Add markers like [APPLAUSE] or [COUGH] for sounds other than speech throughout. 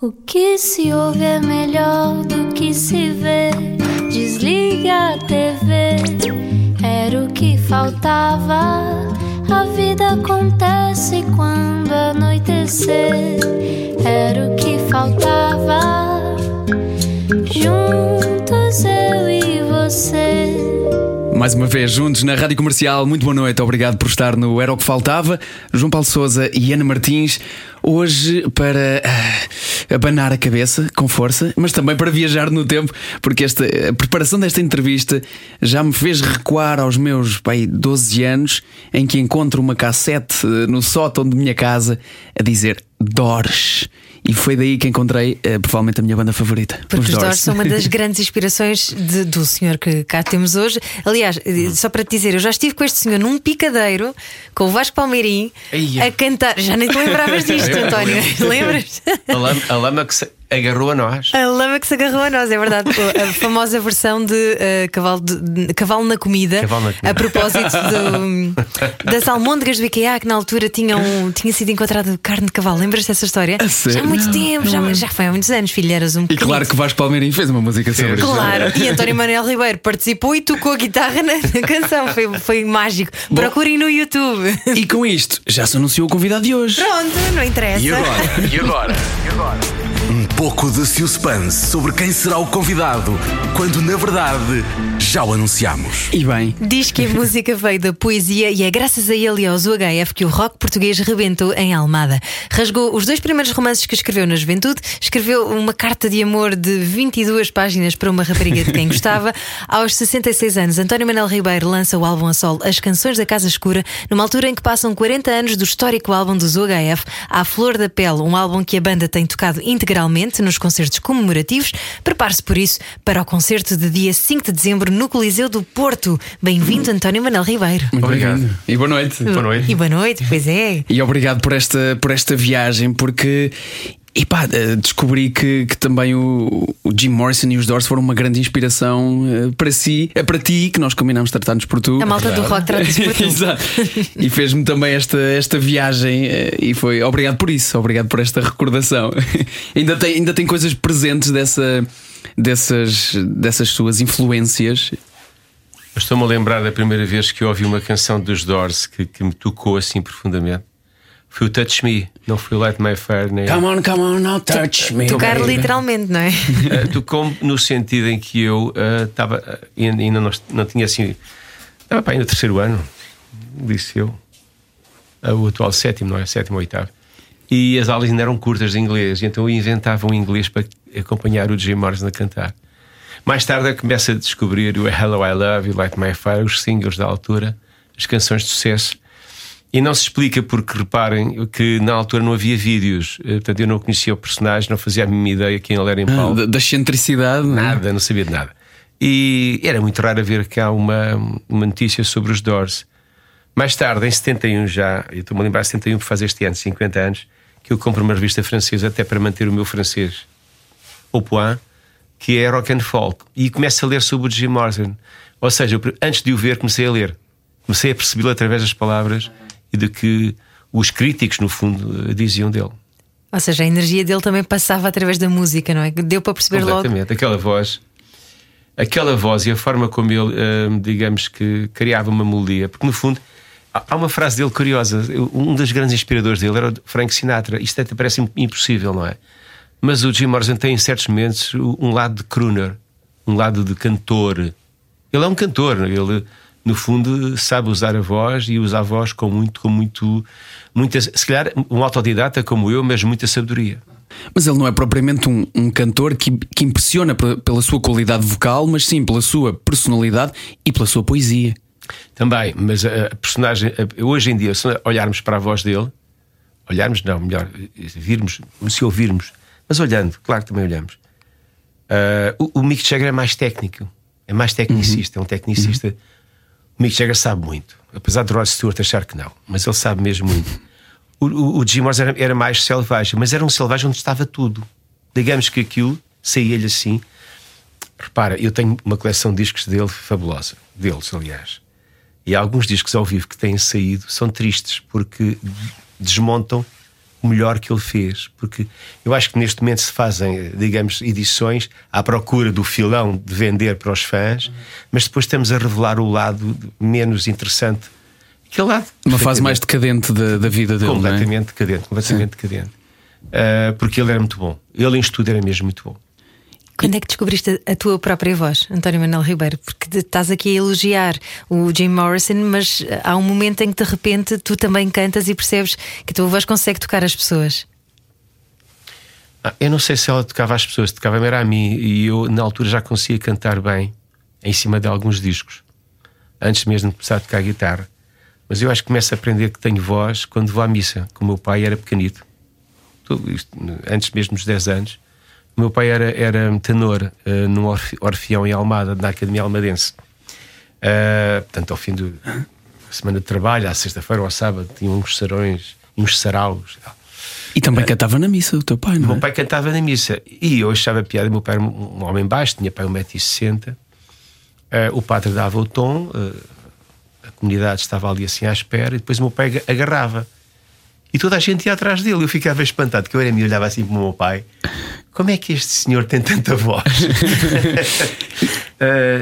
O que se ouve é melhor do que se vê. Desliga a TV, era o que faltava. A vida acontece quando anoitecer, era o que faltava. Juntos eu e você. Mais uma vez, juntos na Rádio Comercial, muito boa noite, obrigado por estar no Era o que Faltava. João Paulo Souza e Ana Martins, hoje para ah, abanar a cabeça com força, mas também para viajar no tempo, porque esta, a preparação desta entrevista já me fez recuar aos meus pai, 12 anos, em que encontro uma cassete eh, no sótão de minha casa a dizer Dores. E foi daí que encontrei eh, provavelmente a minha banda favorita. Porque os Doors. Doors são uma das [LAUGHS] grandes inspirações de- do senhor que cá temos hoje. Aliás, eh, só para te dizer, eu já estive com este senhor num picadeiro com o Vasco Palmeirim Eia. a cantar. Já nem te lembravas [LAUGHS] disto, António. [LAUGHS] Lembras? A lama, a lama que se agarrou a nós. A lama que se agarrou a nós, é verdade. [LAUGHS] A famosa versão de, eh, cavalo, de- de- cavalo na comida. Cavalo na comida. A propósito do- [LAUGHS] das almôndegas do IKEA que na altura tinham, tinha sido encontrado carne de cavalo. Lembras dessa história? Já há muito Não, tempo, já, já foi há muitos anos, filho. Eras um E claro que Vasco Palmeirim fez uma música sobre isso. Claro, e António Manuel Ribeiro participou e tocou a guitarra na, na canção. Foi, foi mágico. Procurem no YouTube. E com isto, já se anunciou o convidado de hoje. Pronto, não interessa. E agora? Um pouco de suspense sobre quem será o convidado, quando na verdade já o anunciamos. E bem, Diz que a música veio da poesia e é graças a ele e aos UHF que o rock português rebentou em Almada. Rasgou os dois primeiros romances que escreveu na juventude, escreveu uma carta de amor de 22 páginas para uma rapariga de quem [LAUGHS] gostava. Aos 66 anos, António Manuel Ribeiro lança o álbum a solo As Canções da Casa Escura, numa altura em que passam 40 anos do histórico álbum dos UHF, À Flor da Pele, um álbum que a banda tem tocado integralmente nos concertos comemorativos. Prepare-se por isso para o concerto de dia 5 de dezembro no Coliseu do Porto. Bem-vindo, António Manuel Ribeiro. muito Obrigado. E boa noite. Boa noite. E boa noite, pois é. E obrigado por esta, por esta viagem, porque. E pá, eh, descobri que, que também o, o Jim Morrison e os Doors foram uma grande inspiração eh, para si, é para ti, que nós combinamos tratar-nos por tu. A malta do rock trata-se por [LAUGHS] tu. Exato. E fez-me também esta, esta viagem e foi obrigado por isso, obrigado por esta recordação. [LAUGHS] ainda, tem, ainda tem coisas presentes dessa, dessas, dessas suas influências. Estou-me a lembrar da primeira vez que eu ouvi uma canção dos Doors que, que me tocou assim profundamente. Foi o Touch Me, não foi o Light My Fire, nem. Come on, come on, now touch me. Tocar baby. literalmente, não é? Eh, tocou-me no sentido em que eu eh, estava. eh, ainda ainda não, não tinha assim. Estava para aí no terceiro ano, disse eu. O atual sétimo, não é? Sétimo ou oitavo. E as aulas ainda eram curtas de inglês, e então eu inventava um inglês para acompanhar o Jim Morrison a cantar. Mais tarde eu começo a descobrir o Hello I Love e Light My Fire, os singles da altura, as canções de sucesso. E não se explica porque, reparem, que na altura não havia vídeos, Eh, portanto eu não conhecia o personagem, não fazia a mínima ideia quem ele era em Ah, palco. da, da excentricidade, é? Nada, não sabia de nada. E era muito raro ver cá uma, uma notícia sobre os Doors. Mais tarde, em 71 já, eu estou-me a lembrar, 71 por fazer este ano, 50 anos, que eu compro uma revista francesa até para manter o meu francês au point, que é Rock and Folk. E começo a ler sobre o Jim Morrison. Ou seja, eu, antes de o ver, comecei a ler. Comecei a percebê-lo através das palavras e do que os críticos, no fundo, eh, diziam dele. Ou seja, a energia dele também passava através da música, não é? Deu para perceber logo. Completamente. Aquela voz, aquela voz e a forma como ele, hum, digamos que criava uma melodia, porque no fundo há uma frase dele curiosa. Um dos grandes inspiradores dele era o Frank Sinatra. Isto até parece im- impossível, não é? Mas o Jim Morrison tem em certos momentos um lado de crooner, um lado de cantor. Ele é um cantor, ele no fundo sabe usar a voz e usa a voz com muito, com muito, muita, se calhar um autodidata como eu, mas muita sabedoria. Mas ele não é propriamente um, um cantor que, que impressiona pe- pela sua qualidade vocal, mas sim pela sua personalidade e pela sua poesia. Também, mas a, personagem, hoje em dia, se olharmos para a voz dele, olharmos, não, melhor, virmos, se ouvirmos, mas olhando, claro que também olhamos. Ah, o, o Mick Jagger é mais técnico, é mais tecnicista, é um tecnicista. O Mick Jagger sabe muito, apesar de Rod Stewart achar que não, mas ele sabe mesmo muito. O, o, o Jim Morrison era, era mais selvagem, mas era um selvagem onde estava tudo. Digamos que aquilo saía-lhe assim. Repara, eu tenho uma coleção de discos dele fabulosa, deles, aliás. E alguns discos ao vivo que têm saído são tristes porque desmontam o melhor que ele fez, porque eu acho que neste momento se fazem, digamos, edições à procura do filão de vender para os fãs, mas depois estamos a revelar o lado menos interessante. Aquele lado. Uma fase mais decadente da, da vida dele. Completamente não é? decadente, completamente decadente. Uh, porque ele era muito bom. Ele em estudo era mesmo muito bom. Quando é que descobriste a tua própria voz, António Manuel Ribeiro? Porque estás aqui a elogiar o Jim Morrison, mas há um momento em que de repente tu também cantas e percebes que a tua voz consegue tocar as pessoas. Ah, eu não sei se ela tocava as pessoas, tocava-me era a mim, e eu na altura já conseguia cantar bem em cima de alguns discos, antes mesmo de começar a tocar guitarra. Mas eu acho que começo a aprender que tenho voz quando vou à missa, como o meu pai era pequenito, isto, antes mesmo dos 10 anos o meu pai era, era tenor uh, num orfeão em Almada, na Academia Almadense. Uh, portanto, ao fim da semana de trabalho, à sexta-feira ou ao sábado, tinha uns sarões, uns saraus. E também uh, cantava na missa, o teu pai, não O é? meu pai cantava na missa. E eu achava piada, meu pai era um, um homem baixo, tinha pai 1,60m. Uh, o padre dava o tom, uh, a comunidade estava ali assim à espera, e depois o meu pai agarrava. E toda a gente ia atrás dele. Eu ficava espantado, que eu era me olhava assim para o meu pai. Como é que este senhor tem tanta voz? uh,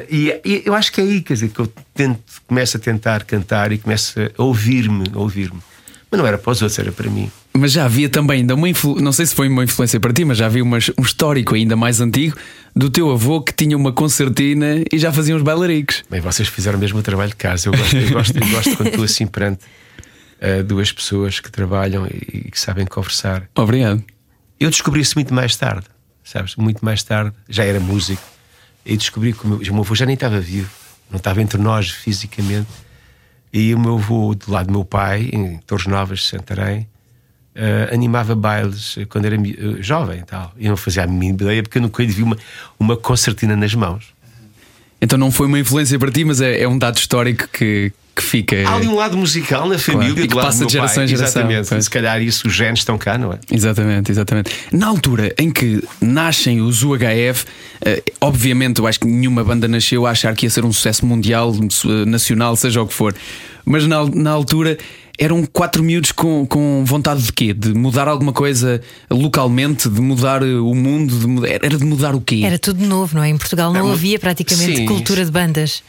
[LAUGHS] e, e, eu acho que é aí, quer dizer, que eu tento, começo a tentar cantar e começo a ouvir-me, ouvir-me. Mas não era para os outros, era para mim. Mas já havia também ainda uma influ... não sei se foi uma influência para ti, mas já havia uma, um histórico ainda mais antigo do teu avô que tinha uma concertina e já fazia uns bailaricos. Bem, vocês fizeram mesmo o trabalho de casa. Eu gosto, eu gosto, eu gosto quando estou assim perante uh, duas pessoas que trabalham e, e que sabem conversar. Obrigado. Eu descobri isso muito mais tarde, sabes? Muito mais tarde, já era músico, e descobri que o meu, o meu avô já nem estava vivo, não estava entre nós fisicamente. E o meu avô, do lado do meu pai, em Torres Novas, Santarém, uh, animava bailes quando era uh, jovem e tal. E eu não fazia a mínima ideia porque eu nunca vi uma, uma concertina nas mãos. Então não foi uma influência para ti, mas é, é um dado histórico que, que fica. Há ali um lado musical na família claro. e que passa de geração em geração. Exatamente. Pois. Se calhar isso, os genes estão cá, não é? Exatamente, exatamente. Na altura em que nascem os UHF, eh, obviamente eu acho que nenhuma banda nasceu a achar que ia ser um sucesso mundial, nacional, seja o que for. Mas na, na altura eram quatro miúdos com, com vontade de quê? De mudar alguma coisa localmente, de mudar o mundo, de mudar, era de mudar o quê? Era tudo novo, não é? Em Portugal não é, havia praticamente sim, cultura de bandas.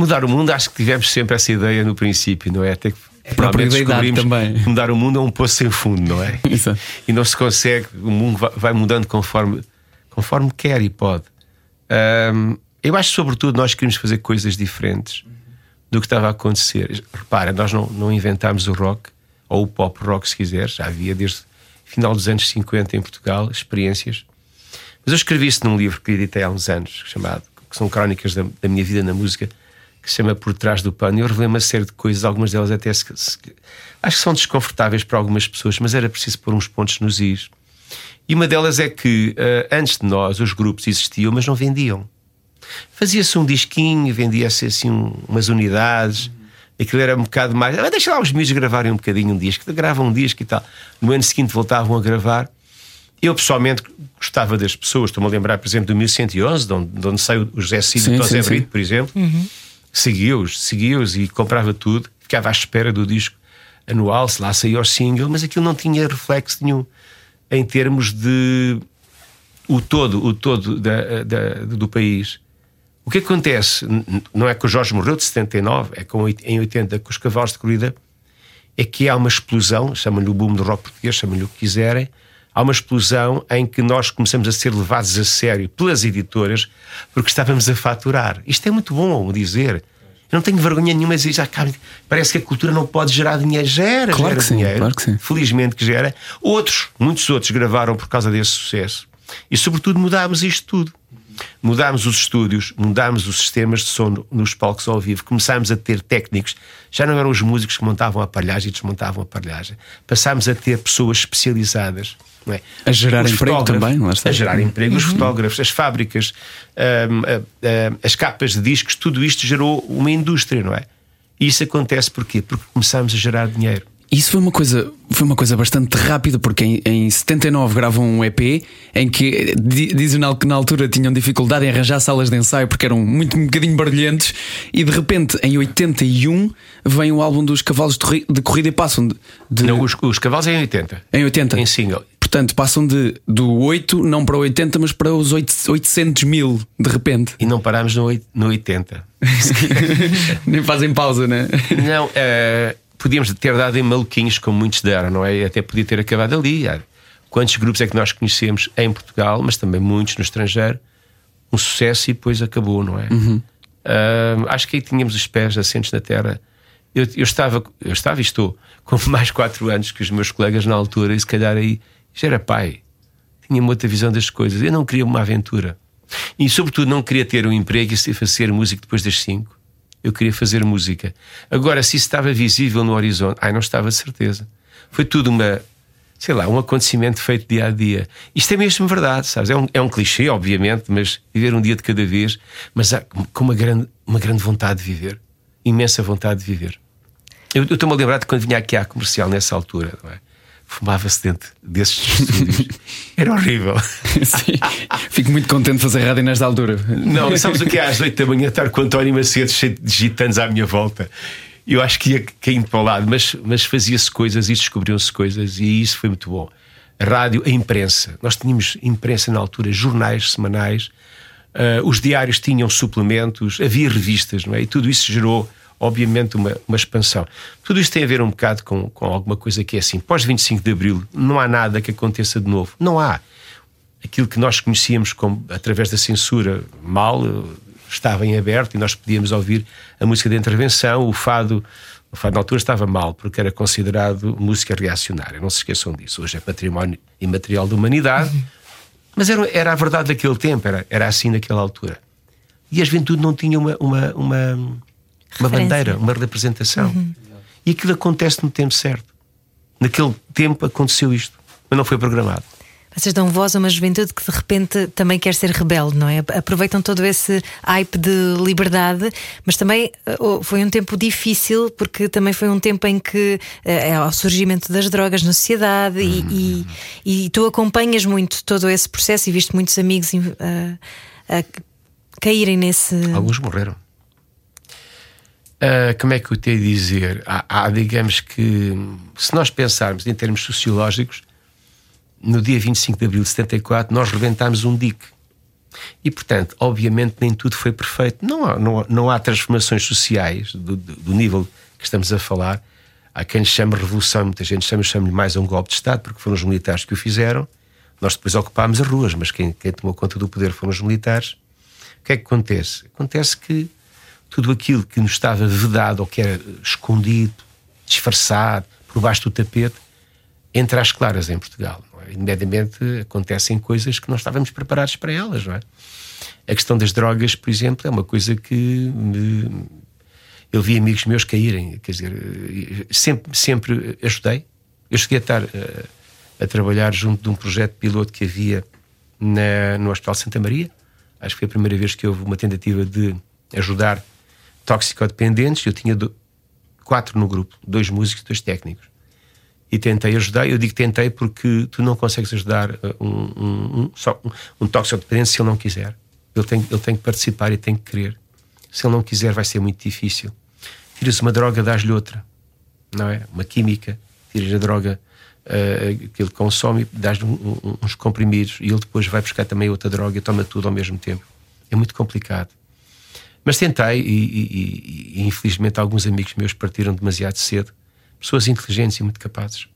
Mudar o mundo, acho que tivemos sempre essa ideia no princípio, não é? Até que a própria idade também. Mudar o mundo é um poço sem fundo, não é? [LAUGHS] Isso. E não se consegue, o mundo vai mudando conforme, conforme quer e pode. Um, eu acho, sobretudo, nós queríamos fazer coisas diferentes do que estava a acontecer. Repara, nós não, não inventámos o rock, ou o pop rock, se quiser, já havia desde final dos anos 50 em Portugal experiências. Mas eu escrevi isso num livro que editei há uns anos, chamado, que são crónicas da, da minha vida na música, que se chama Por Trás do Pano. Eu revelei uma série de coisas, algumas delas até se, acho que são desconfortáveis para algumas pessoas, mas era preciso pôr uns pontos nos is. E uma delas é que uh, antes de nós os grupos existiam, mas não vendiam. Fazia-se um disquinho, vendia-se assim um, umas unidades. Aquilo era um bocado mais. Ah, deixa lá os miúdos gravarem um bocadinho um disco. Gravam um disco e tal. No ano seguinte voltavam a gravar. Eu pessoalmente gostava das pessoas. Estou-me a lembrar, por exemplo, do 1111, de onde, de onde saiu o José Cid e o José Brito, por exemplo. Uhum. Seguia-os, seguia-os e comprava tudo. Ficava à espera do disco anual, se lá saía o single, mas aquilo não tinha reflexo nenhum em termos de o todo, o todo da, da, do país. O que acontece, não é que o Jorge morreu de 79, é com, em 80 com os cavalos de corrida, é que há uma explosão, chamam-lhe o boom do rock português, chamam-lhe o que quiserem, há uma explosão em que nós começamos a ser levados a sério pelas editoras porque estávamos a faturar. Isto é muito bom dizer. Eu não tenho vergonha nenhuma de dizer, já, parece que a cultura não pode gerar dinheiro. Gera, claro gera sim, dinheiro. Claro que sim. Felizmente que gera. Outros, muitos outros, gravaram por causa desse sucesso. E sobretudo mudámos isto tudo. Mudámos os estúdios, mudámos os sistemas de som nos palcos ao vivo, começámos a ter técnicos, já não eram os músicos que montavam a aparelhagem e desmontavam a aparelhagem, passámos a ter pessoas especializadas. É? A gerar os emprego também, lá está. A gerar emprego, os fotógrafos, as fábricas, um, uh, uh, as capas de discos, tudo isto gerou uma indústria, não é? E isso acontece porquê? Porque começámos a gerar dinheiro. Isso foi uma coisa, foi uma coisa bastante rápida, porque em, em 79 gravam um EP em que di- dizem que na altura tinham dificuldade em arranjar salas de ensaio porque eram muito um bocadinho barulhentos, e de repente em 81 vem o álbum dos Cavalos de, Corri- de Corrida e passam de, de- Não, os, os cavalos é em 80. em 80. Em single. Portanto, passam de, do 8 não para 80, mas para os 8, 800 mil de repente. E não parámos no, oit- no 80. [LAUGHS] Nem fazem pausa, né? Não, eh, podíamos ter dado em maluquinhos, como muitos deram, não é? Até podia ter acabado ali. Quantos grupos é que nós conhecemos em Portugal, mas também muitos no estrangeiro? Um sucesso e depois acabou, não é? Ah, acho que aí tínhamos os pés assentes na terra. Eu, eu estava, eu estava e estou com [LAUGHS] mais quatro anos que os meus colegas na altura, e se calhar aí já era pai. Tinha uma outra visão das coisas. Eu não queria uma aventura. E, sobretudo, não queria ter um emprego e se- fazer música depois das cinco. Eu queria fazer música. Agora, se isso estava visível no horizonte, ai, não estava de certeza. Foi tudo uma, sei lá, um acontecimento feito dia a dia. Isto é mesmo verdade, sabes? É um, é um clichê, obviamente, mas viver um dia de cada vez, mas há- com uma grande, uma grande vontade de viver. Imensa vontade de viver. Eu estou-me a lembrar de quando vinha aqui à comercial nessa altura, não é? Fumava-se dentro desses estúdios. [LAUGHS] Era horrível. [LAUGHS] Sim. Fico muito contente de fazer rádio nesta altura. Não, sabes o que é às 8 da manhã estar com o António Macedo cheio de gitanos à minha volta? Eu acho que ia caindo para o lado, mas, mas fazia-se coisas e descobriam-se coisas e isso foi muito bom. A rádio, a imprensa. Nós tínhamos imprensa na altura, jornais semanais, ah, os diários tinham suplementos, havia revistas, não é? E tudo isso gerou, obviamente, uma, uma expansão. Tudo isso tem a ver um bocado com, com alguma coisa que é assim. Pós 25 de Abril, não há nada que aconteça de novo. Não há aquilo que nós conhecíamos como, através da censura mal eh, estava em aberto e nós podíamos ouvir a música de intervenção, o fado. O fado na altura estava mal, porque era considerado música reacionária. Não se esqueçam disso. Hoje é património imaterial da humanidade. Mas era, era a verdade daquele tempo, era, era assim naquela altura. E a juventude não tinha uma, uma, uma, uma Referência. bandeira, uma representação. E aquilo acontece no tempo certo. Naquele tempo aconteceu isto, mas não foi programado. Vocês dão voz a uma juventude que de repente também quer ser rebelde, não é? Aproveitam todo esse hype de liberdade, mas também eh, foi um tempo difícil porque também foi um tempo em que eh, é o surgimento das drogas na sociedade e, e- e tu acompanhas muito todo esse processo e viste muitos amigos eh, a caírem nesse. Alguns morreram. Ah, como é que eu tenho a dizer? Há, há, digamos que, se nós pensarmos em termos sociológicos, no dia 25 de abril de 74, nós rebentámos um dique. E, portanto, obviamente, nem tudo foi perfeito. Não há, não, não há transformações sociais do, do- do nível que estamos a falar. Há quem lhe chame revolução, muita gente chama, chama-lhe mais um golpe de Estado, porque foram os militares que o fizeram. Nós depois ocupámos as ruas, mas quem, quem tomou conta do poder foram os militares. O que é que acontece? Acontece que tudo aquilo que nos estava vedado ou que era escondido, disfarçado, por baixo do tapete, entra às claras em Portugal. Não é? Acontecem coisas que não estávamos preparados para elas. Não é? A questão das drogas, por exemplo, é uma coisa que me... eu vi amigos meus caírem. Quer dizer, sempre, sempre ajudei. Eu cheguei a estar eh, a trabalhar junto de um projeto piloto que havia na- no Hospital Santa Maria. Acho que foi a primeira vez que houve uma tentativa de ajudar toxicodependentes. Eu tinha do- quatro no grupo, dois músicos e dois técnicos. E tentei ajudar. Eu digo tentei porque tu não consegues ajudar uh, um, um, um, só um, um toxicodependente se ele não quiser. Ele tem, ele tem que participar e tem que querer. Se ele não quiser, vai ser muito difícil. Tiras uma droga, dás-lhe outra, não é? Uma química, tiras a droga uh, que ele consome, dás-lhe uns comprimidos e ele depois vai buscar também outra droga e toma tudo ao mesmo tempo. É muito complicado. Mas tentei e, e- e- infelizmente alguns amigos meus partiram demasiado cedo. Pessoas inteligentes e muito capazes.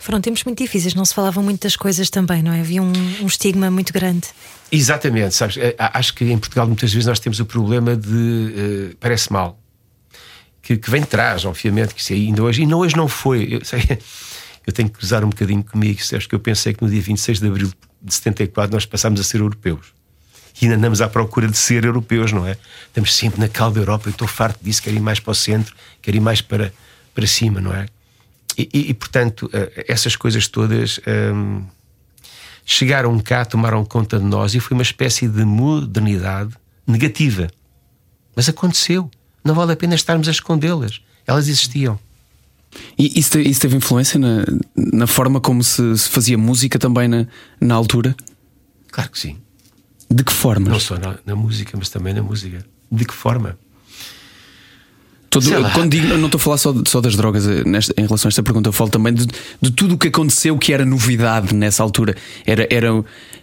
Foram tempos muito difíceis, não se falavam muitas coisas também, não é? Havia um, um estigma muito grande. Exatamente, sabes? A- Acho que em Portugal muitas vezes nós temos o problema de eh, parece mal. Que, que vem de trás, obviamente, que isso ainda hoje, e não, hoje não foi. Eu, sei, [LAUGHS] eu tenho que usar um bocadinho comigo, sabes que eu pensei que no dia 26 de abril de 74 nós passámos a ser europeus. E ainda andamos à procura de ser europeus, não é? Estamos sempre na calda da Europa, eu estou farto disso, quero ir mais para o centro, quero ir mais para, para cima, não é? E, e- e, portanto, eh, essas coisas todas hum, chegaram cá, tomaram conta de nós e foi uma espécie de modernidade negativa. Mas aconteceu. Não vale a pena estarmos a escondê-las. Elas existiam. E isso, isso teve influência na, na forma como se, se fazia música também na, na altura? Claro que sim. De que forma? Não só na, na música, mas também na música. De que forma? Todo- quando digo, não estou a falar só, só das drogas eh, nesta- em relação a esta pergunta, eu falo também de, de tudo o que aconteceu que era novidade nessa altura. Era, era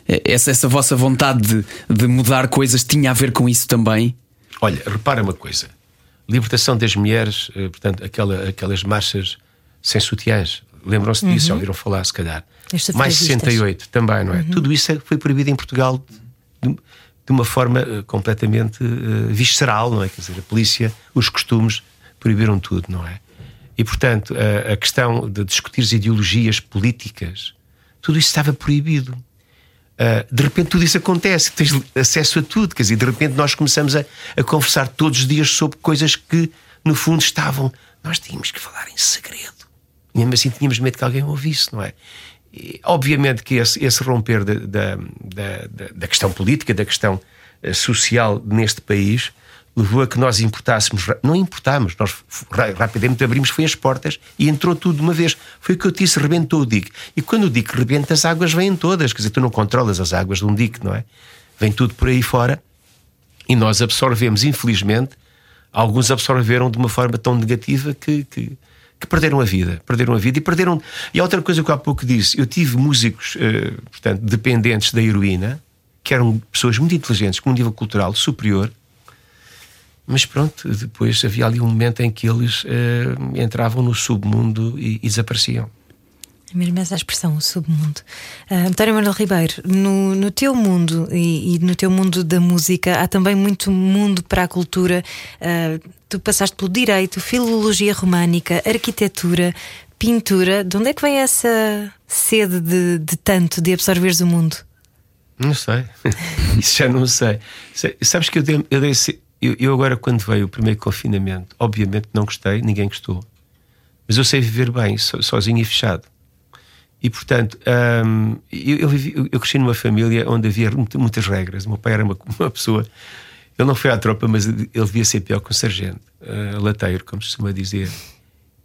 eh, essa, essa vossa vontade de, de mudar coisas tinha a ver com isso também? Olha, repara uma coisa: libertação das mulheres, eh, portanto, aquela, aquelas marchas sem sutiãs. Lembram-se disso? Já ouviram falar, se calhar. Mais sufragistas. 68 também, não é? Tudo isso é- foi proibido em Portugal de, uma forma eh, completamente eh, visceral, não é? Quer dizer, a polícia, os costumes proibiram tudo, não é? E, portanto, a, a questão de discutir ideologias políticas, tudo isso estava proibido. Uh, de repente tudo isso acontece, tens acesso a tudo, quer dizer, de repente nós começamos a, a conversar todos os dias sobre coisas que no fundo estavam. Nós tínhamos que falar em segredo. Mesmo assim tínhamos medo que alguém ouvisse, não é? Obviamente que esse, esse romper da, da, da, da- questão política, da questão eh, social neste país, levou a que nós importássemos. Não importámos, nós rapidamente abrimos foi as portas e entrou tudo de uma vez. Foi o que eu disse, rebentou o dique. E quando o dique rebenta, as águas vêm todas. Quer dizer, tu não controlas as águas de um dique, não é? Vem tudo por aí fora e nós absorvemos, infelizmente, alguns absorveram de uma forma tão negativa que, que, que perderam a vida. Perderam a vida e perderam. E outra coisa que eu há pouco disse, eu tive músicos, eh, portanto, dependentes da heroína, que eram pessoas muito inteligentes, com um nível cultural superior, mas pronto, depois havia ali um momento em que eles eh, entravam no submundo e, e desapareciam. É mesmo essa expressão, o submundo. Ah, António Manuel Ribeiro, no, no teu mundo e, e no teu mundo da música há também muito mundo para a cultura. Ah, tu passaste pelo direito, filologia românica, arquitetura, pintura. De onde é que vem essa sede de, de tanto, de absorveres o mundo? Não sei. [LAUGHS] Isso já não sei. Sabes que eu dei, eu, dei eu- eu agora, quando veio o primeiro confinamento, obviamente não gostei, ninguém gostou. Mas eu sei viver bem, so- sozinho e fechado. E portanto, hum, eu, eu, vivi- eu- cresci numa família onde havia muita- muitas regras. O meu pai era uma, uma pessoa. Ele não foi à tropa, mas ele devia ser pior que um sargento, uh, lateiro, como se costuma dizer.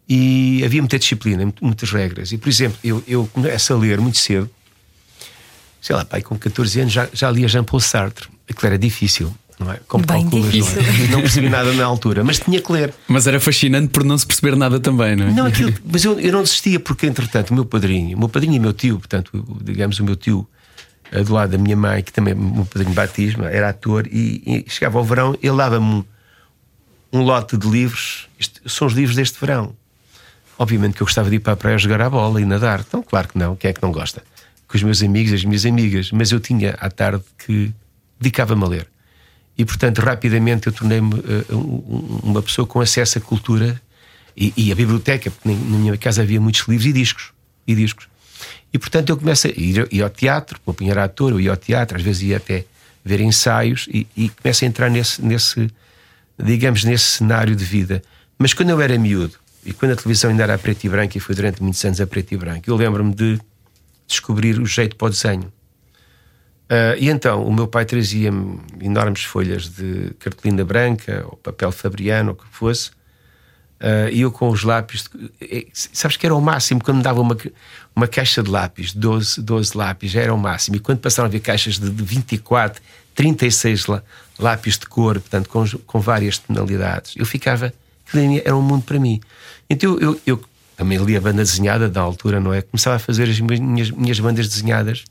E havia muita disciplina, muitas regras. E, por exemplo, eu, eu começo a ler muito cedo sei lá, pai, com 14 anos já, já lia Jean-Paul Sartre. Aquilo era difícil, não é? Como Bem calculas, não, é? difícil. não percebi nada na altura, mas tinha que ler. Mas era fascinante por não se perceber nada também, não é? Não, aquilo, mas eu, eu não desistia porque, entretanto, o meu padrinho, o meu padrinho e o meu tio, portanto, digamos, o meu tio eh, do lado da minha mãe, que também é o meu padrinho de batismo, era ator, e, e chegava ao verão, ele dava-me um, um lote de livros. Isto são os livros deste verão. Obviamente que eu gostava de ir para a praia jogar a bola e nadar. Então, claro que não, quem é que não gosta? Com os meus amigos e as minhas amigas. Mas eu tinha à tarde que dedicava-me a ler. E, portanto, rapidamente eu tornei-me um- uma pessoa com acesso à cultura e, e a biblioteca, porque na minha casa havia muitos livros e discos. E discos. E, portanto, eu começo a ir, ir ao teatro, punho era ator, eu ia ao teatro, às vezes ia até ver ensaios e, e começo a entrar nesse, nesse, digamos, nesse cenário de vida. Mas quando eu era miúdo, e quando a televisão ainda era a preto e branco, e foi durante muitos anos a preto e branco, eu lembro-me de descobrir o jeito para o desenho. Ah, e então o meu pai trazia-me enormes folhas de cartolina branca ou papel fabriano, ou o que fosse, ah, e eu com os lápis. de- eh, sabes que era o máximo quando me dava uma, uma caixa de lápis, 12, 12 lápis, era o máximo. E quando passaram a haver caixas de, de 24, 36 lá- lápis de cor, portanto com, com várias tonalidades, eu ficava. Era um mundo para mim. Então eu, eu, eu também li a banda desenhada da altura, não é? Começava a fazer as minhas, minhas bandas desenhadas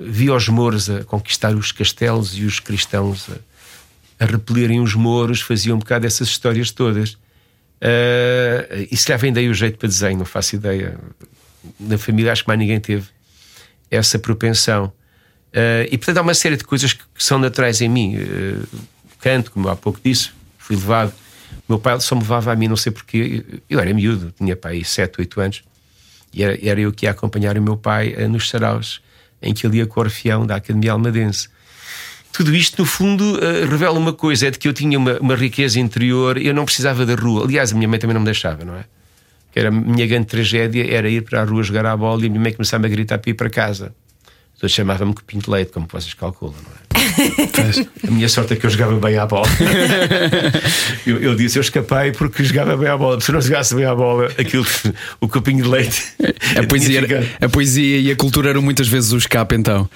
via os mouros a conquistar os castelos e os cristãos a, a repelirem os mouros, fazia um bocado essas histórias todas. Uh, e se vem daí o jeito para desenho, não faço ideia. Na família acho que mais ninguém teve essa propensão. Uh, e portanto há uma série de coisas que, que são naturais em mim. Uh, canto, como há pouco disse, fui levado. Meu pai só me levava a mim, não sei porquê. Eu era miúdo, tinha pai 7, 8 anos. E era, era eu que ia acompanhar o meu pai eh, nos saraus em que ele ia com o Orfeão da Academia Almadense. Tudo isto, no fundo, eh, revela uma coisa: é de que eu tinha uma, uma riqueza interior eu não precisava da rua. Aliás, a minha mãe também não me deixava, não é? Que era a minha grande tragédia era ir para a rua jogar à bola e a minha mãe começava a gritar para ir para casa. Todos chamavam-me Copinho de Leite, como vocês calculam, não é? [LAUGHS] A minha sorte é que eu jogava bem à bola. [LAUGHS] eu, eu disse: eu escapei porque jogava bem à bola. Se eu não jogasse bem à bola, aquilo, o copinho de leite. [LAUGHS] A poesia, a poesia e a cultura eram muitas vezes o escape, então.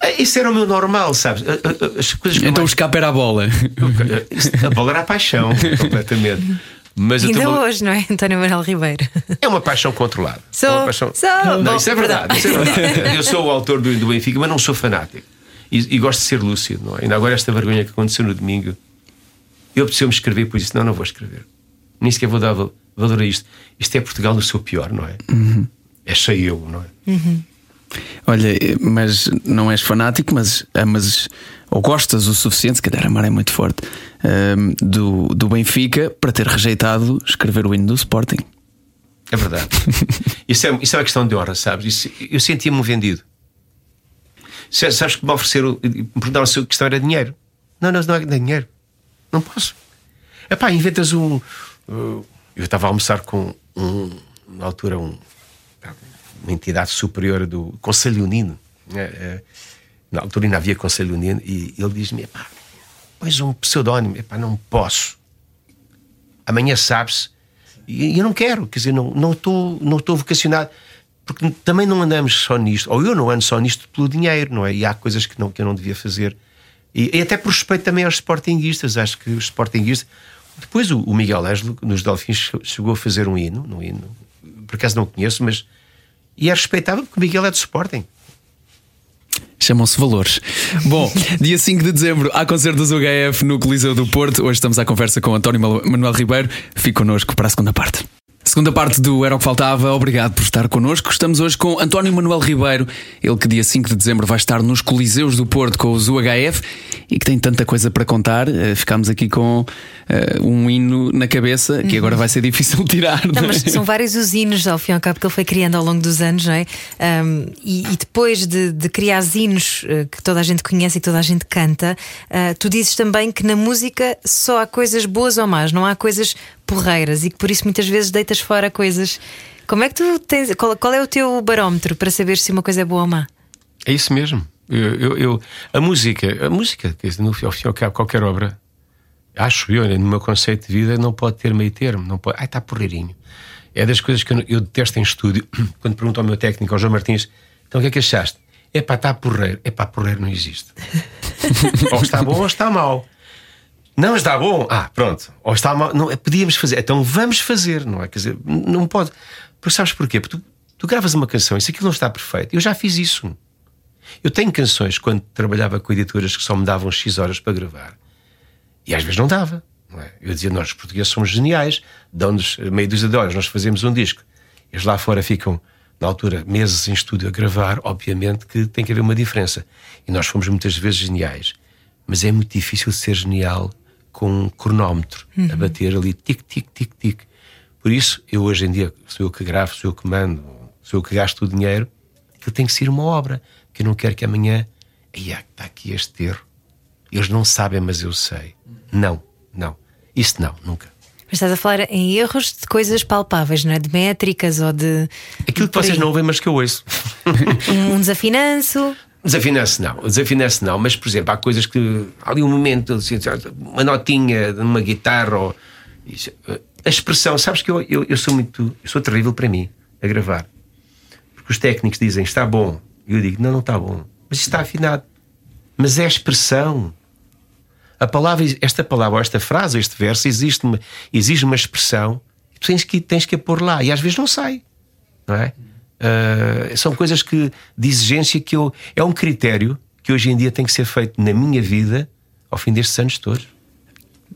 É, Isso era o meu normal, sabes? As coisas eu Então o mais- escape era a bola. a bola era a paixão, completamente. Mas eu Ainda hoje, não é, [LAUGHS] António Manuel Ribeiro? é uma paixão controlada. Sou, É uma paixão... sou. Não, Bom, isso é verdade. isso é verdade. Eu sou o autor do, do Benfica, mas não sou fanático. E, e gosto de ser lúcido. Não é? Ainda agora, esta vergonha que aconteceu no domingo, eu preciso-me escrever, pois isso não, não vou escrever. Nem sequer vou dar val- valor a isto. Isto é Portugal no seu pior, não é? É cheio eu, não é? Olha, eh, mas não és fanático, mas amas ou gostas o suficiente, se calhar amar é muito forte, ehm, do, do Benfica para ter rejeitado escrever o hino do Sporting. É verdade. [LAUGHS] isso, é, isso é uma questão de honra, sabes? Isso- eu sentia-me vendido. Sabes que me ofereceram, me perguntaram se a questão era dinheiro. Não, não, não é dinheiro. Não posso. Epá, inventas um. uh, eu estava a almoçar com um, na altura, um, uma entidade superior do Conselho Unino. né? Eh, Na altura ainda havia Conselho Unino e ele diz-me: epá, pois um pseudónimo, epá, não posso amanhã sabe-se. E eu não quero, quer dizer, não estou não não vocacionado, porque também não andamos só nisto, ou eu não ando só nisto pelo dinheiro, não é? E há coisas que, não, que eu não devia fazer. E, e até por respeito também aos sportinguistas, acho que os sportinguistas. Depois o, o Miguel Ângelo, nos Delfins, chegou a fazer um hino, um hino, por acaso não conheço, mas. E é respeitável porque o Miguel é do Sporting. Chamam-se valores. Bom, dia 5 de dezembro há concertos do HF no Coliseu do Porto. Hoje estamos à conversa com António Manuel Ribeiro. Fique connosco para a segunda parte. Segunda parte do Era o que Faltava, obrigado por estar connosco. Estamos hoje com António Manuel Ribeiro, ele que dia 5 de dezembro vai estar nos Coliseus do Porto com os UHF e que tem tanta coisa para contar. Eh, Ficámos aqui com eh, um hino na cabeça que agora vai ser difícil [LAUGHS] tirar. Não, não é? mas são vários os hinos, ao fim e ao cabo, que ele foi criando ao longo dos anos, não é? Um, e, e depois de, de criar os hinos eh, que toda a gente conhece e toda a gente canta, ah, tu dizes também que na música só há coisas boas ou más, não há coisas porreiras e que por isso muitas vezes deitas fora coisas. Como é que tu tens. Qual, qual é o teu barómetro para saber se uma coisa é boa ou má? É isso mesmo. Eu, eu- eu- a música, a música, quer dizer, no fim ao fim e ao cabo, qualquer obra, acho eu, né, no meu conceito de vida, não pode ter meio termo. Não pode, ai, está porreirinho. É das coisas que eu, eu detesto em estúdio. [CLEARS THROAT] Quando pergunto ao meu técnico, ao João Martins, então o que é que achaste? É pá, está porreiro. É pá, porreiro não existe. [LAUGHS] ou está bom ou está mau. Não está bom. Ah, pronto. Ou está mal. Não, é, podíamos fazer. Então vamos fazer, não é? Quer dizer, não pode. Porque sabes porquê? Porque tu, tu gravas uma canção e se aquilo não está perfeito, eu já fiz isso. Eu tenho canções quando trabalhava com editoras que só me davam X horas para gravar. E às vezes não dava. Não é? Eu dizia, nós os portugueses somos geniais, dão-nos meia dúzia de horas, nós fazemos um disco. Eles lá fora ficam, na altura, meses em estúdio a gravar, obviamente que tem que haver uma diferença. E nós fomos muitas vezes geniais. Mas é muito difícil ser genial com um cronómetro a bater ali, tic, tic, tic, tic. Por isso, eu hoje em dia, sou eu que gravo, sou eu que mando, sou eu que gasto o dinheiro, aquilo tem que ser uma obra, que eu não quero que amanhã, aí está aqui este erro. Eles não sabem, mas eu sei. Não, não. Isso não, nunca. Mas estás a falar em erros de coisas palpáveis, não é? De métricas ou de. Aquilo que vocês não ouvem, mas que eu ouço. [LAUGHS] Um desafinanço. Desafinance não, desafinance não, mas por exemplo, há coisas que há ali um momento, assim, uma notinha numa guitarra, ou, isso, a expressão, sabes que eu, eu, eu sou muito, eu sou terrível para mim a gravar, porque os técnicos dizem está bom, e eu digo não, não está bom, mas está afinado, mas é a expressão. A palavra, esta palavra, esta frase, este verso, existe uma, exige uma expressão e tu tens que, tens que a pôr lá, e às vezes não sai, não é? Uh, são coisas que de exigência que eu é um critério que hoje em dia tem que ser feito na minha vida ao fim destes anos todos.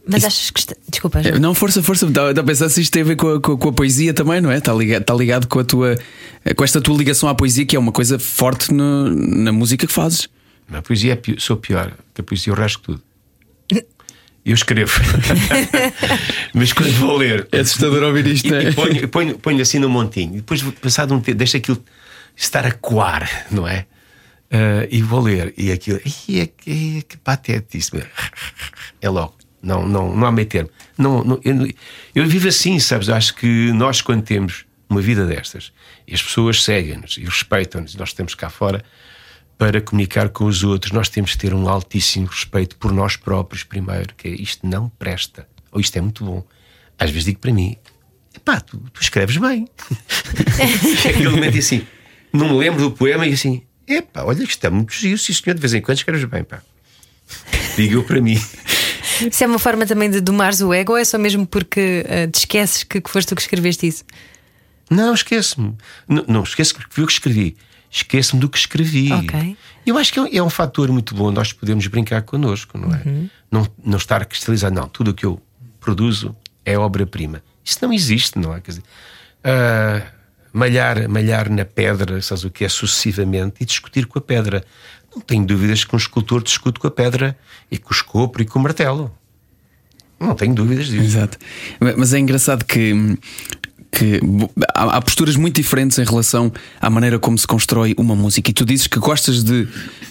Mas achas que. Está... Desculpa. É, Não, força, força. Está está a pensar se isto tem a ver com a, com a- com a poesia também, não é? Está ligado, está ligado com a tua com esta tua ligação à poesia, que é uma coisa forte no- na música que fazes. A poesia é sou pior, que a poesia eu rasgo tudo. Eu escrevo, [LAUGHS] mas quando vou ler, É assustador ouvir isto, e, é? e ponho, ponho, ponho assim no montinho, e depois, passado um tempo, deixo aquilo estar a coar, não é? Ah, e vou ler, e aquilo, "Ih, é, que- é, que patético, é logo. Não, não, não há meio termo. Não, não, eu, eu vivo assim, sabes? Acho que nós, quando temos uma vida destas, e as pessoas seguem-nos e respeitam-nos, e nós estamos cá fora, para comunicar com os outros, nós temos que ter um altíssimo respeito por nós próprios, primeiro, que é isto não presta, ou isto é muito bom. Às vezes digo para mim, pá, tu, tu escreves bem. [LAUGHS] Aquele momento assim, não me lembro do poema e assim, epá, olha, isto é muito giro, sim senhor, de vez em quando escreves bem, pá. Digo eu para mim. Isso é uma forma também de domares o ego ou é só mesmo porque uh, te esqueces que, que foste tu que escreveste isso? Não, esqueço-me. Não, não esqueço que fui eu que escrevi. Esqueço-me do que escrevi. Ok. Eu acho que é um, é um fator muito bom nós podemos brincar connosco, não é? Não, não estar cristalizado, não. Tudo o que eu produzo é obra-prima. Isso não existe, não é? Quer dizer, ah, malhar, malhar na pedra, sabes o que é, sucessivamente, e discutir com a pedra. Não tenho dúvidas que um escultor discute com a pedra e com o escopro e com o martelo. Não tenho dúvidas disso. Exato. Mas é engraçado que, que há, há posturas muito diferentes em relação à maneira como se constrói uma música. E tu dizes que gostas de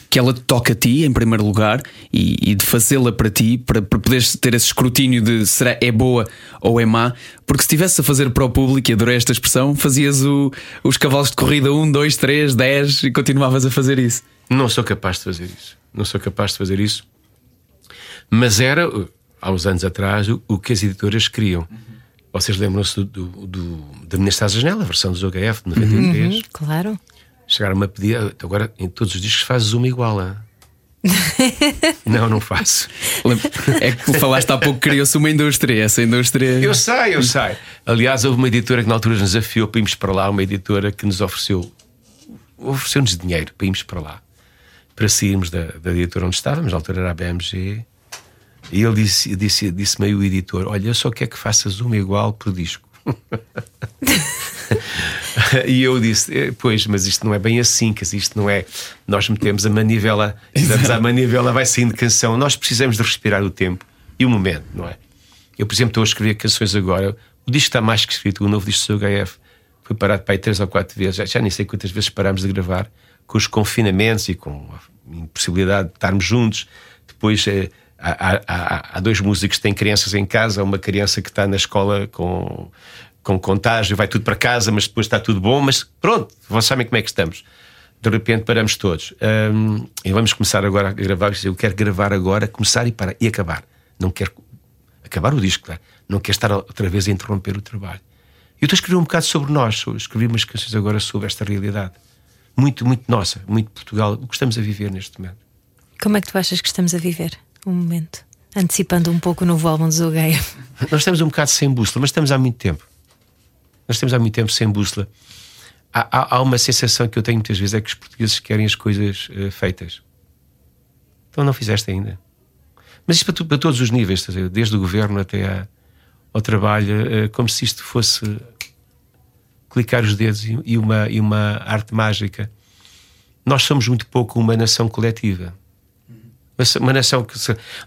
que ela toque a ti, em primeiro lugar, e, e de fazê-la para ti, para, para poderes ter esse escrutínio de será é boa ou é má. Porque se estivesse a fazer para o público, e adorei esta expressão, fazias o, os cavalos de corrida 1, 2, 3, 10 e continuavas a fazer isso. Não sou capaz de fazer isso. Não sou capaz de fazer isso. Mas era, há uns anos atrás, o, o que as editoras queriam. Vocês lembram-se do, do, do, da Minha Estás a Janela, a versão do ZGF de 93? Uhum, claro. Chegaram-me a pedir, "Ah, agora em todos os discos fazes uma igual. ah?" [LAUGHS] não, não faço. É que falaste há pouco que criou-se uma indústria, essa indústria. Eu sei, eu sei. Aliás, houve uma editora que na altura nos desafiou para irmos para lá, uma editora que nos ofereceu ofereceu-nos dinheiro para irmos para lá, para sairmos da, da editora onde estávamos, na altura era a BMG. E ele disse, disse, disse meio o editor: Olha, eu só quero que faças uma igual por disco. [LAUGHS] e eu disse: "Eh, Pois, mas isto não é bem assim, que isto não é. Nós metemos a manivela, damos a manivela, vai saindo canção. Nós precisamos de respirar o tempo e o momento, não é? Eu, por exemplo, estou a escrever canções agora. O disco está mais que escrito, o novo disco do HF foi parado para aí três ou quatro vezes. Já, já nem sei quantas vezes parámos de gravar, com os confinamentos e com a impossibilidade de estarmos juntos. Depois eh, há, há- há- dois músicos que têm crianças em casa, uma criança que está na escola com, com contágio, vai tudo para casa, mas depois está tudo bom. Mas pronto, vocês sabem como é que estamos. De repente paramos todos. Hum, e vamos começar agora a gravar. Eu quero gravar agora, começar e parar e acabar. Não quero acabar o disco, não quero estar outra vez a interromper o trabalho. Eu estou a escrever um bocado sobre nós, escrevi umas canções agora sobre esta realidade. Muito, muito nossa, muito Portugal, o que estamos a viver neste momento. Como é que tu achas que estamos a viver um momento? Antecipando um pouco o novo álbum do Zogueia. Nós estamos um bocado sem bússola, mas estamos há muito tempo. Nós estamos há muito tempo sem bússola. Há, há- há uma sensação que eu tenho muitas vezes: é que os portugueses querem as coisas eh, feitas. Então não fizeste ainda. Mas isto para, tu- para todos os níveis, desde o governo até ao trabalho, eh, como se isto fosse clicar os dedos e, e uma, e uma arte mágica. Nós somos muito pouco uma nação coletiva. Uma nação que.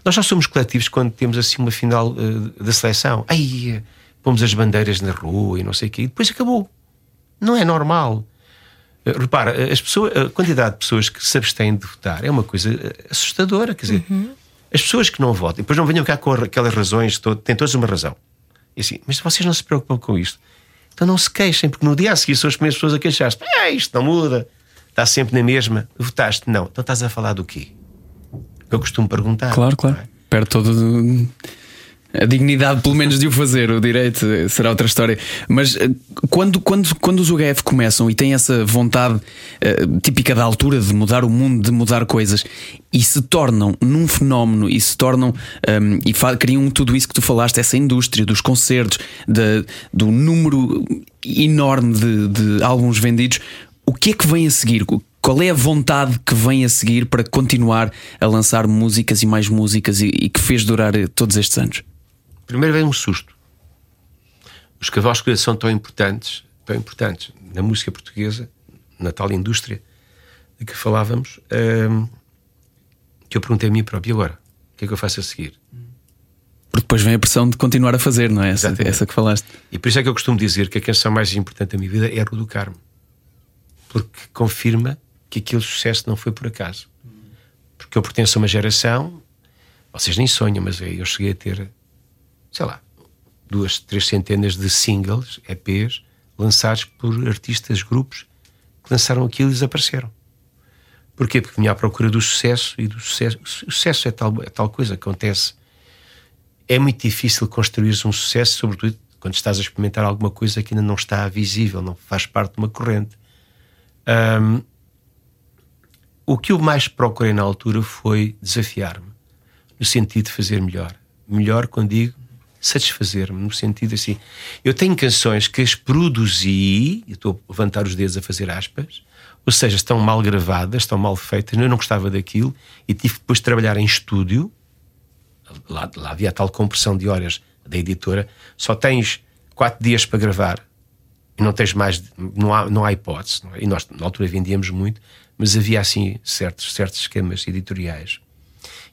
Nós só somos coletivos quando temos assim uma final eh, da seleção. Aí pomos as bandeiras na rua e não sei o quê. E depois acabou. Não é normal. Eh, repara, eh, as pessoas, a quantidade de pessoas que se abstêm de votar é uma coisa assustadora. Quer dizer, as pessoas que não votam, depois não venham cá com aquelas razões, têm todas uma razão. E assim, mas vocês não se preocupam com isto. Então não se queixem, porque no dia a seguir são as primeiras pessoas a queixar-se. Ah, isto não muda. Está sempre na mesma. Votaste? Não. Então estás a falar do quê? Eu costumo perguntar. Claro, claro. Perde todo do- a dignidade, pelo menos, de o fazer. O direito será outra história. Mas eh, quando, quando, quando os UHF começam e têm essa vontade eh, típica da altura de mudar o mundo, de mudar coisas, e se tornam num fenómeno e se tornam ehm, e criam tudo isso que tu falaste, essa indústria dos concertos, da- do número enorme de, de álbuns vendidos, o que é que vem a seguir? Qual é a vontade que vem a seguir para continuar a lançar músicas e mais músicas e, e que fez durar eh, todos estes anos? Primeiro vem um susto. Os cavalos de são tão importantes, tão importantes na música portuguesa, na tal indústria de que falávamos, hum, que eu perguntei a mim próprio, e agora? O que é que eu faço a seguir? Porque depois vem a pressão de continuar a fazer, não é? Essa, essa que falaste. E por isso é que eu costumo dizer que a canção mais importante da minha vida é Carmo. Porque confirma que aquele sucesso não foi por acaso. Porque eu pertenço a uma geração, vocês nem sonham, mas eu cheguei a ter, sei lá, duas, três centenas de singles, EPs, lançados por artistas, grupos, que lançaram aquilo e desapareceram. Porquê? Porque vinha à procura do sucesso e do sucesso. O sucesso é tal, é tal coisa, acontece. É muito difícil construir um sucesso, sobretudo quando estás a experimentar alguma coisa que ainda não está visível, não faz parte de uma corrente. Um, o que eu mais procurei na altura foi desafiar-me, no sentido de fazer melhor. Melhor quando digo satisfazer-me, no sentido assim. Eu tenho canções que as produzi, e estou a levantar os dedos a fazer aspas, ou seja, estão mal gravadas, estão mal feitas, eu não gostava daquilo e tive depois de trabalhar em estúdio. Lá, lá havia a tal compressão de horas da editora. Só tens quatro dias para gravar e não tens mais, não há, não há hipótese. Não é? E nós, na altura, vendíamos muito, mas havia assim certos, certos esquemas editoriais.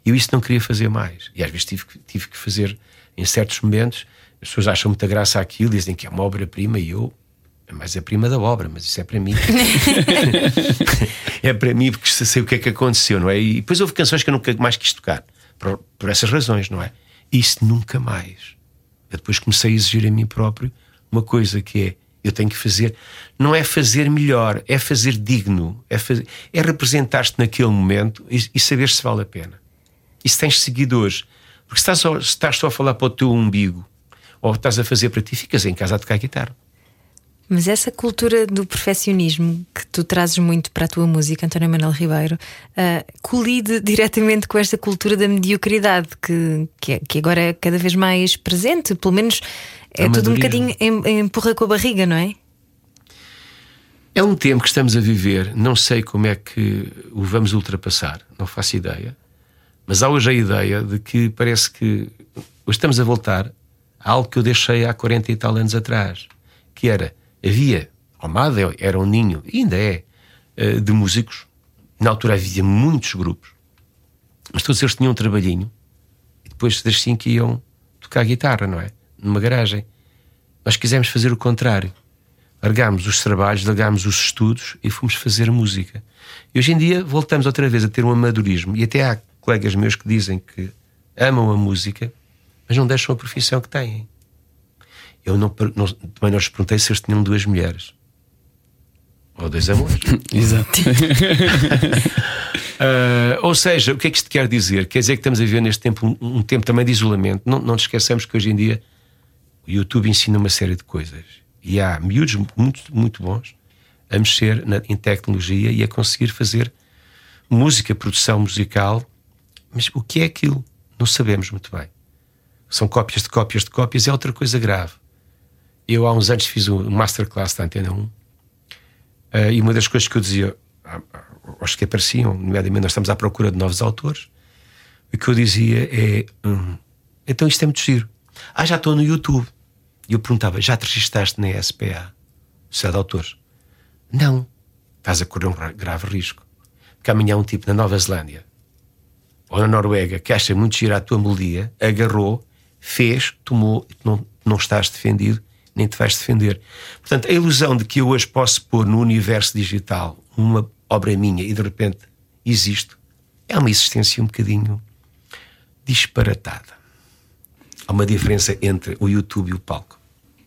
E eu isso não queria fazer mais. E às vezes tive, tive que fazer em certos momentos. As pessoas acham muita graça aquilo, dizem que é uma obra-prima e eu é mais a prima da obra, mas isso é para mim. [LAUGHS] [LAUGHS] é para mim porque sei o que é que aconteceu, não é? E depois houve canções que eu nunca mais quis tocar, por, por essas razões, não é? Isso nunca mais. Eu depois comecei a exigir a mim próprio uma coisa que é eu tenho que fazer, não é fazer melhor, é fazer digno, é, fazer, é representar-te naquele momento e, e, saber se vale a pena. E se tens seguidores, porque se estás, só, estás só a falar para o teu umbigo ou estás a fazer para ti, ficas em casa a tocar guitarra. Mas essa cultura do perfeccionismo que tu trazes muito para a tua música, António Manuel Ribeiro, uh, colide diretamente com esta cultura da mediocridade que, que, é, que, agora é cada vez mais presente, pelo menos é tudo um bocadinho empurra com a barriga, não é? É um tempo que estamos a viver, não sei como é que o vamos ultrapassar, não faço ideia, mas há hoje a ideia de que parece que hoje estamos a voltar a algo que eu deixei há 40 e tal anos atrás, que era havia, Almada era um ninho, ainda é, eh, de músicos. Na altura havia muitos grupos, mas todos eles tinham um trabalhinho e depois das 5 iam tocar guitarra, não é? Numa garagem. Nós quisemos fazer o contrário. Largámos os trabalhos, largámos os estudos e fomos fazer música. E hoje em dia voltamos outra vez a ter um amadorismo. E até há colegas meus que dizem que amam a música, mas não deixam a profissão que têm. Eu não, não, também não lhes perguntei se eles tinham duas mulheres ou dois amores. [LAUGHS] Exato. uh, [LAUGHS] ou seja, o que é que isto quer dizer? Quer dizer que estamos a viver neste tempo um, um tempo também de isolamento. Não, não nos esqueçamos que hoje em dia o YouTube ensina uma série de coisas e há miúdos muito, muito bons a mexer na, em tecnologia e a conseguir fazer música, produção musical. Mas o que é aquilo? Não sabemos muito bem. São cópias de cópias de cópias, é outra coisa grave. Eu há uns anos fiz um masterclass da Antena 1 uh, eh, e uma das coisas que eu dizia aos que apareciam, nomeadamente nós estamos à procura de novos autores, o que eu dizia é hum, então isto é muito giro. Ah, já estou no YouTube. E eu perguntava, já te registaste na SPA, Sociedade de Autores? Não. Estás a correr um grave risco. Porque amanhã um tipo na Nova Zelândia ou na Noruega que acha muito giro a tua melodia, agarrou, fez, tomou não, não estás defendido nem te vais defender. Portanto, a ilusão de que eu hoje posso pôr no universo digital uma obra minha e de repente existo é uma existência um bocadinho disparatada. Há uma diferença entre o YouTube e o palco.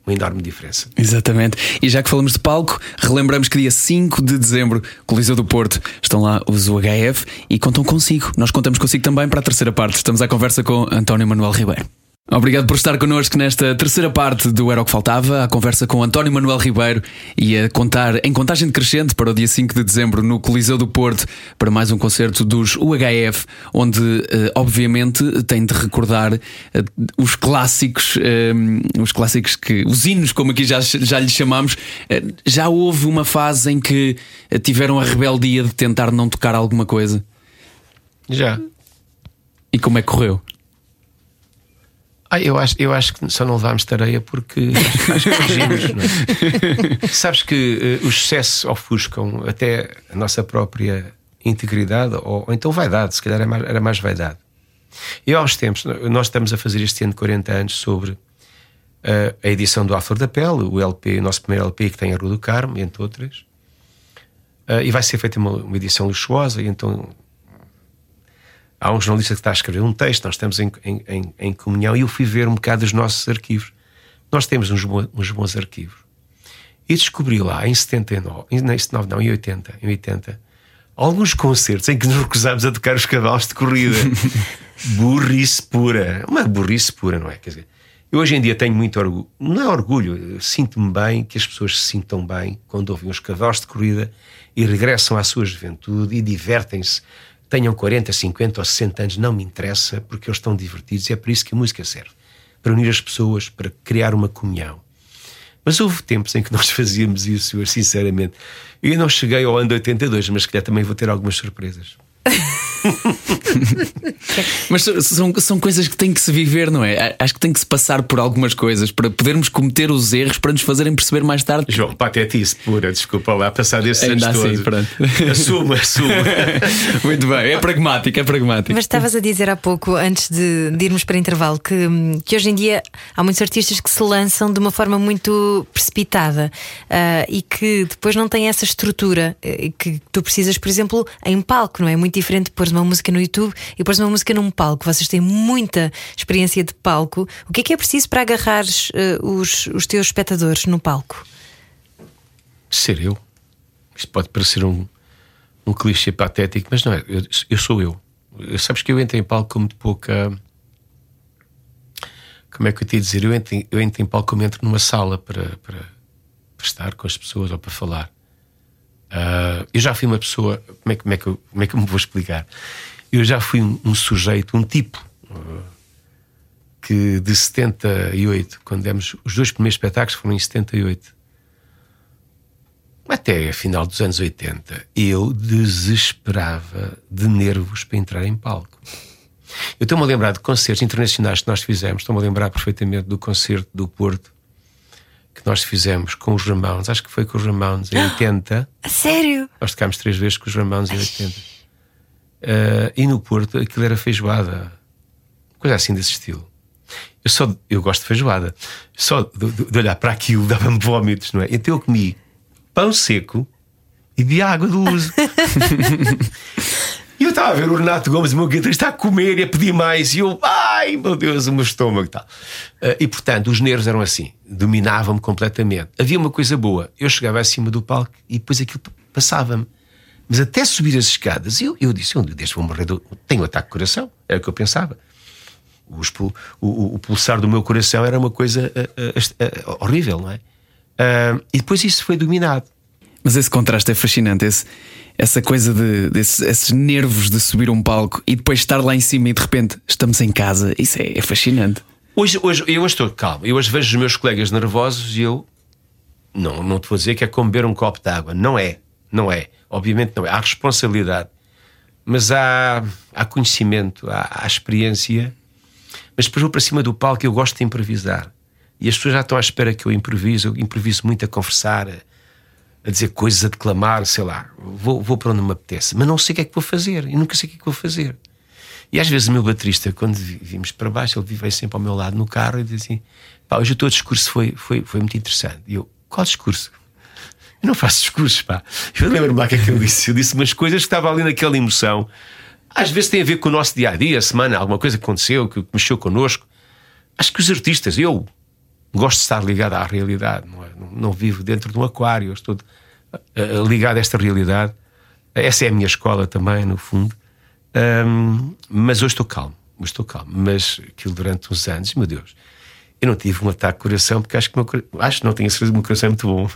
Uma enorme diferença. Exatamente. E já que falamos de palco, relembramos que dia 5 de dezembro, Coliseu do Porto, estão lá os UHF e contam consigo. Nós contamos consigo também para a terceira parte. Estamos à conversa com António Manuel Ribeiro. Obrigado por estar connosco nesta terceira parte do Era o que Faltava, a conversa com António Manuel Ribeiro e a contar em contagem decrescente para o dia 5 de dezembro no Coliseu do Porto para mais um concerto dos UHF, onde eh, obviamente tem de recordar eh, os clássicos, eh, os clássicos que, os hinos, como aqui já, já lhes chamamos. Já houve uma fase em que tiveram a rebeldia de tentar não tocar alguma coisa? Já. E como é que correu? Ah, eu acho, eu acho que só não levámos tareia porque [LAUGHS] acho que fugimos. É? [LAUGHS] Sabes que uh, os sucessos ofuscam até a nossa própria integridade, ou, ou então vaidade, se calhar era mais, era mais vaidade. E aos tempos, nós estamos a fazer este ano de 40 anos sobre uh, a edição do Aflor da Pele, o LP, o nosso primeiro LP que tem a Rua do Carmo, entre outras. Uh, e vai ser feita uma, uma edição luxuosa, e então há um jornalista que está a escrever um texto, nós estamos em, em, em comunhão, e eu fui ver um bocado os nossos arquivos. Nós temos uns, bons, uns bons arquivos. E descobri lá, em 79, em 79, não, em 80, em 80, alguns concertos em que nos recusámos a tocar os cavalos de corrida. [LAUGHS] burrice pura. Uma burrice pura, não é? Quer dizer, eu hoje em dia tenho muito orgulho. Não é orgulho, sinto-me bem que as pessoas se sintam bem quando ouvem os cavalos de corrida e regressam à sua juventude e divertem-se. Tenham 40, 50 ou 60 anos, não me interessa, porque eles estão divertidos e é para isso que a música serve para unir as pessoas, para criar uma comunhão. Mas houve tempos em que [LAUGHS] nós fazíamos isso, eu, sinceramente. Eu não cheguei ao ano de 82, mas que também vou ter algumas surpresas. [LAUGHS] [LAUGHS] Mas são, são coisas que têm que se viver, não é? Acho que tem que se passar por algumas coisas para podermos cometer os erros para nos fazerem perceber mais tarde. João, patetice pura, desculpa lá, passar desses Ainda anos assim, todos. pronto. Assuma, assuma. [LAUGHS] Muito bem, é pragmático, é pragmático. Mas estavas a dizer há pouco, antes de, de irmos para intervalo, que, que hoje em dia há muitos artistas que se lançam de uma forma muito precipitada ah, e que depois não têm essa estrutura eh, que tu precisas, por exemplo, em palco, não é? Muito diferente de pôr uma música no YouTube e pôr uma música num palco. Vocês têm muita experiência de palco. O que é que é preciso para agarrares eh, os, os teus espectadores no palco? Ser eu. Isto pode parecer um, um clichê patético, mas não é. Eu, eu sou eu. Sabes que eu entro em palco com muito pouca. Como é que eu te ia dizer? Eu entro, eu entro em palco como entro numa sala para, para, para estar com as pessoas ou para falar. Ah, eu já fui uma pessoa. Como é, como, é que eu, como é que eu me vou explicar? Eu já fui um, um sujeito, um tipo. ah, que de 78, quando demos os dois primeiros espetáculos foram em 78, até a final dos anos 80, eu desesperava de nervos para entrar em palco. Eu estou-me a lembrar de concertos internacionais que nós fizemos, estou-me a lembrar perfeitamente do concerto do Porto que nós fizemos com os Ramones, acho que foi com os Ramones em 80. A sério? Nós tocámos três vezes com os Ramones em 80. Eh, e no Porto aquilo era feijoada, coisa assim desse estilo. Eu só eu gosto de feijoada, só de, de- de olhar para aquilo [LAUGHS] dava-me vómitos, não é? Então eu comi pão seco e de água do uso. [LAUGHS] E eu estava a ver o Renato Gomes, o meu guitarrista, a comer e a pedir mais. E eu, ai meu Deus, o meu estômago e tal. Ah, e portanto, os nervos eram assim, dominavam-me completamente. Havia uma coisa boa, eu chegava acima do palco e depois aquilo passava-me. Mas até subir as escadas, eu, eu disse: um dia deste vou morrer, do... tenho um ataque de coração. Era o que eu pensava. O, o- o pulsar do meu coração era uma coisa ah, ah, ah, horrível, não é? Ah, e depois isso foi dominado. Mas esse contraste é fascinante, esse- essa coisa de esses nervos de subir um palco e depois estar lá em cima e de repente estamos em casa, isso é, é fascinante. Hoje, hoje, eu hoje estou calmo. Eu hoje vejo os meus colegas nervosos e eu. Não, não te vou dizer que é como beber um copo de água. Não é. Não é. Obviamente não é. Há responsabilidade. Mas há, há conhecimento, há, há experiência. Mas depois vou para cima do palco eu gosto de improvisar. E as pessoas já estão à espera que eu improvise. Eu improviso muito a conversar, a, dizer coisas, a declamar, sei lá. Vou, vou para onde me apetece. Mas não sei o que é que vou fazer. E nunca sei o que é que vou fazer. E às vezes o meu baterista, quando vi- vimos para baixo, ele vivia sempre ao meu lado no carro e dizia assim: pá, hoje o teu discurso foi, foi, foi muito interessante. E eu, qual discurso? Eu não faço discursos, pá. Eu lembro-me lá o que é que eu disse. Eu disse umas coisas que estavam ali naquela emoção. Às vezes tem a ver com o nosso dia a dia, a semana, alguma coisa que aconteceu, que mexeu connosco. Acho que os artistas, eu gosto de estar ligado à realidade, não, é? não, não vivo dentro de um aquário, eu estou eh, ligado a esta realidade. Essa é a minha escola também, no fundo. Ahm, mas hoje estou calmo, hoje estou calmo. Mas aquilo durante uns anos, meu Deus, eu não tive um ataque de coração porque acho que, meu, acho não tenho certeza que o meu coração é muito bom,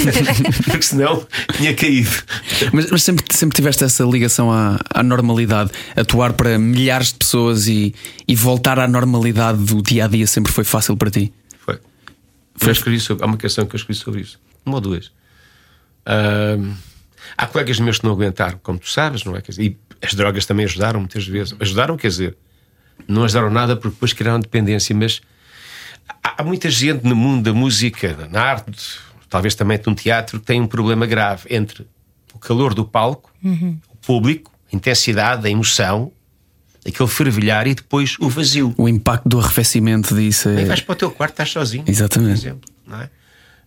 [LAUGHS] porque senão tinha caído. Mas, mas sempre, sempre tiveste essa ligação à, à normalidade, atuar para milhares de pessoas e, e voltar à normalidade do dia a dia sempre foi fácil para ti. Foi. Escrevi sobre, há uma canção que eu escrevi sobre isso. Uma ou duas. Há colegas meus que não aguentaram, como tu sabes, não é? Quer dizer, e as drogas também ajudaram muitas vezes. Ajudaram, quer dizer, não ajudaram nada porque depois criaram dependência, mas há, há muita gente no mundo da música, na arte, talvez também um teatro, que tem um problema grave entre o calor do palco, o público, a intensidade, a emoção, aquele fervilhar e depois o vazio. O impacto do arrefecimento disso Aí é. vais para o teu quarto, estás sozinho. Exatamente. Por exemplo, não é?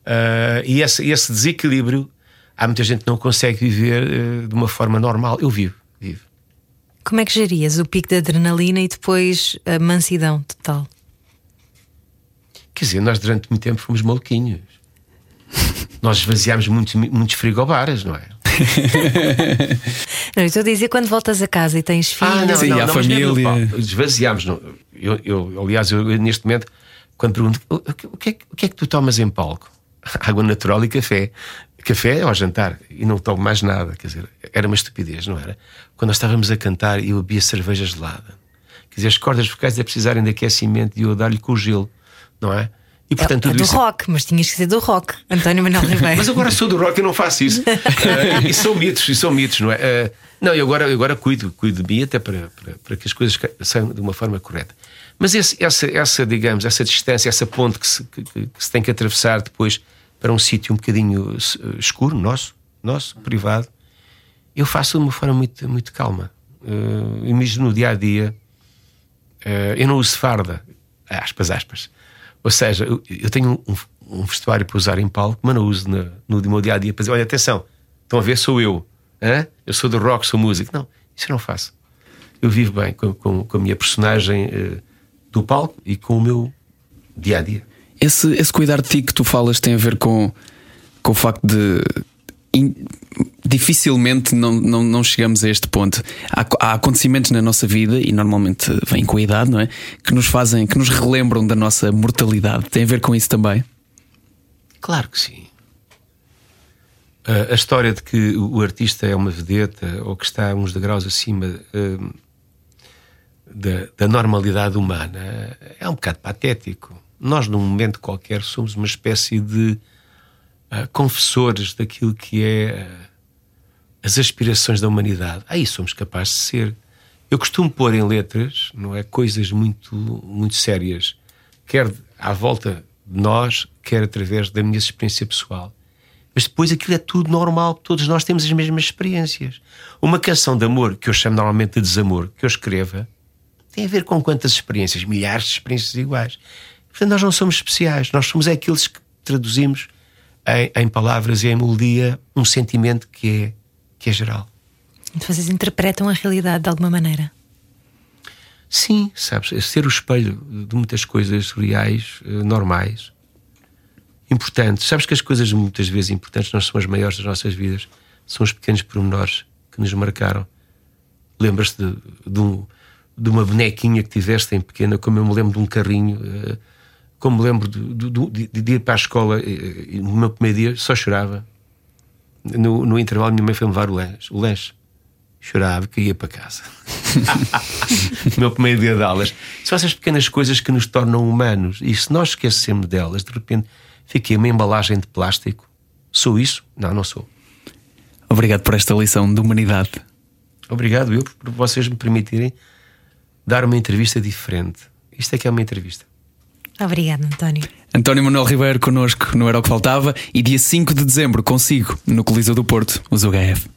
Ah, e esse, esse desequilíbrio, há muita gente que não consegue viver eh, de uma forma normal. Eu vivo, vivo. Como é que gerias o pico de adrenalina e depois a mansidão total? Quer dizer, nós durante muito tempo fomos maluquinhos. nós esvaziámos muitos, muitos frigobares, não é? [LAUGHS] Não, eu estou a dizer quando voltas a casa e tens filhos. Ah, não, Sim, não, à não, família. Esvaziámos. não. Eu, eu, aliás, eu, neste momento, quando pergunto o, o que é, que- o que é que tu tomas em palco? [LAUGHS] Água natural e café. Café ao jantar e não tomo mais nada. Quer dizer, era uma estupidez, não era? Quando nós estávamos a cantar e eu bebia cerveja gelada. Quer dizer, as cordas vocais é precisarem de aquecimento e eu dar-lhe com o gelo, não é? E É, portanto, é tudo do isso. rock, mas tinhas que ser do rock. António Manuel [LAUGHS] Ribeiro. Mas agora sou do rock e não faço isso. Eh, [LAUGHS] e são mitos, e são mitos, não é? Eh, não, eu agora, eu agora cuido, cuido de mim até para, para, para que as coisas saiam de uma forma correta. Mas esse- essa, essa, digamos, essa distância, essa ponte que se, que, que- se tem que atravessar depois para um sítio um bocadinho eh, escuro, nosso, nosso, privado, eu faço de uma forma muito, muito calma. Uh, imagino no dia a dia, eh, eu não uso farda, aspas, aspas. Ou seja, eu, tenho um, um vestuário para usar em palco, mas não uso na- no, meu dia a dia para dizer: olha, atenção, estão a ver, sou eu, eu sou do rock, sou músico. Não, isso eu não faço. Eu vivo bem com, com, com a minha personagem eh, do palco e com o meu dia a dia. Esse, esse cuidar de ti que tu falas tem a ver com, com o facto de dificilmente não, não, não chegamos a este ponto. Há, há acontecimentos na nossa vida e normalmente vêm com a idade, não é? Que nos fazem, que nos relembram da nossa mortalidade. Tem a ver com isso também. Claro que sim. A história de que o artista é uma vedeta ou que está uns degraus acima hum, da, da normalidade humana é um bocado patético. Nós, num momento qualquer, somos uma espécie de ah, confessores daquilo que é ah, as aspirações da humanidade. Aí somos capazes de ser. Eu costumo pôr em letras, não é? Coisas muito, muito sérias, quer à volta de nós, quer através da minha experiência pessoal. Mas depois aquilo é tudo normal, todos nós temos as mesmas experiências. Uma canção de amor, que eu chamo normalmente de desamor, que eu escreva, tem a ver com quantas experiências? Milhares de experiências iguais. Portanto, nós não somos especiais, nós somos aqueles que traduzimos em, em palavras e em melodia um sentimento que é, que é geral. Então Vocês interpretam a realidade de alguma maneira. Sim, sabes, é ser o espelho de muitas coisas reais, eh, normais, importantes. Sabes que as coisas muitas vezes importantes não são as maiores das nossas vidas, são os pequenos pormenores que nos marcaram. Lembras-te de, de, um- de uma bonequinha que tiveste em pequena, como eu me lembro de um carrinho, eh, como me lembro de, de- de- de ir para a escola eh, e no meu primeiro dia só chorava. No, no intervalo, minha mãe foi levar o lanche. O lanche. Chorava que ia para casa. o [LAUGHS] meu primeiro dia de aulas. São essas pequenas coisas que nos tornam humanos. E se nós esquecemos delas, de repente fiquei uma embalagem de plástico. Sou isso? Não, não sou. Obrigado por esta lição de humanidade. Obrigado eu por vocês me permitirem dar uma entrevista diferente. Isto é que é uma entrevista. Obrigada, António. António Manuel Ribeiro connosco no Era o que Faltava e dia 5 de dezembro consigo no Coliseu do Porto, os UHF.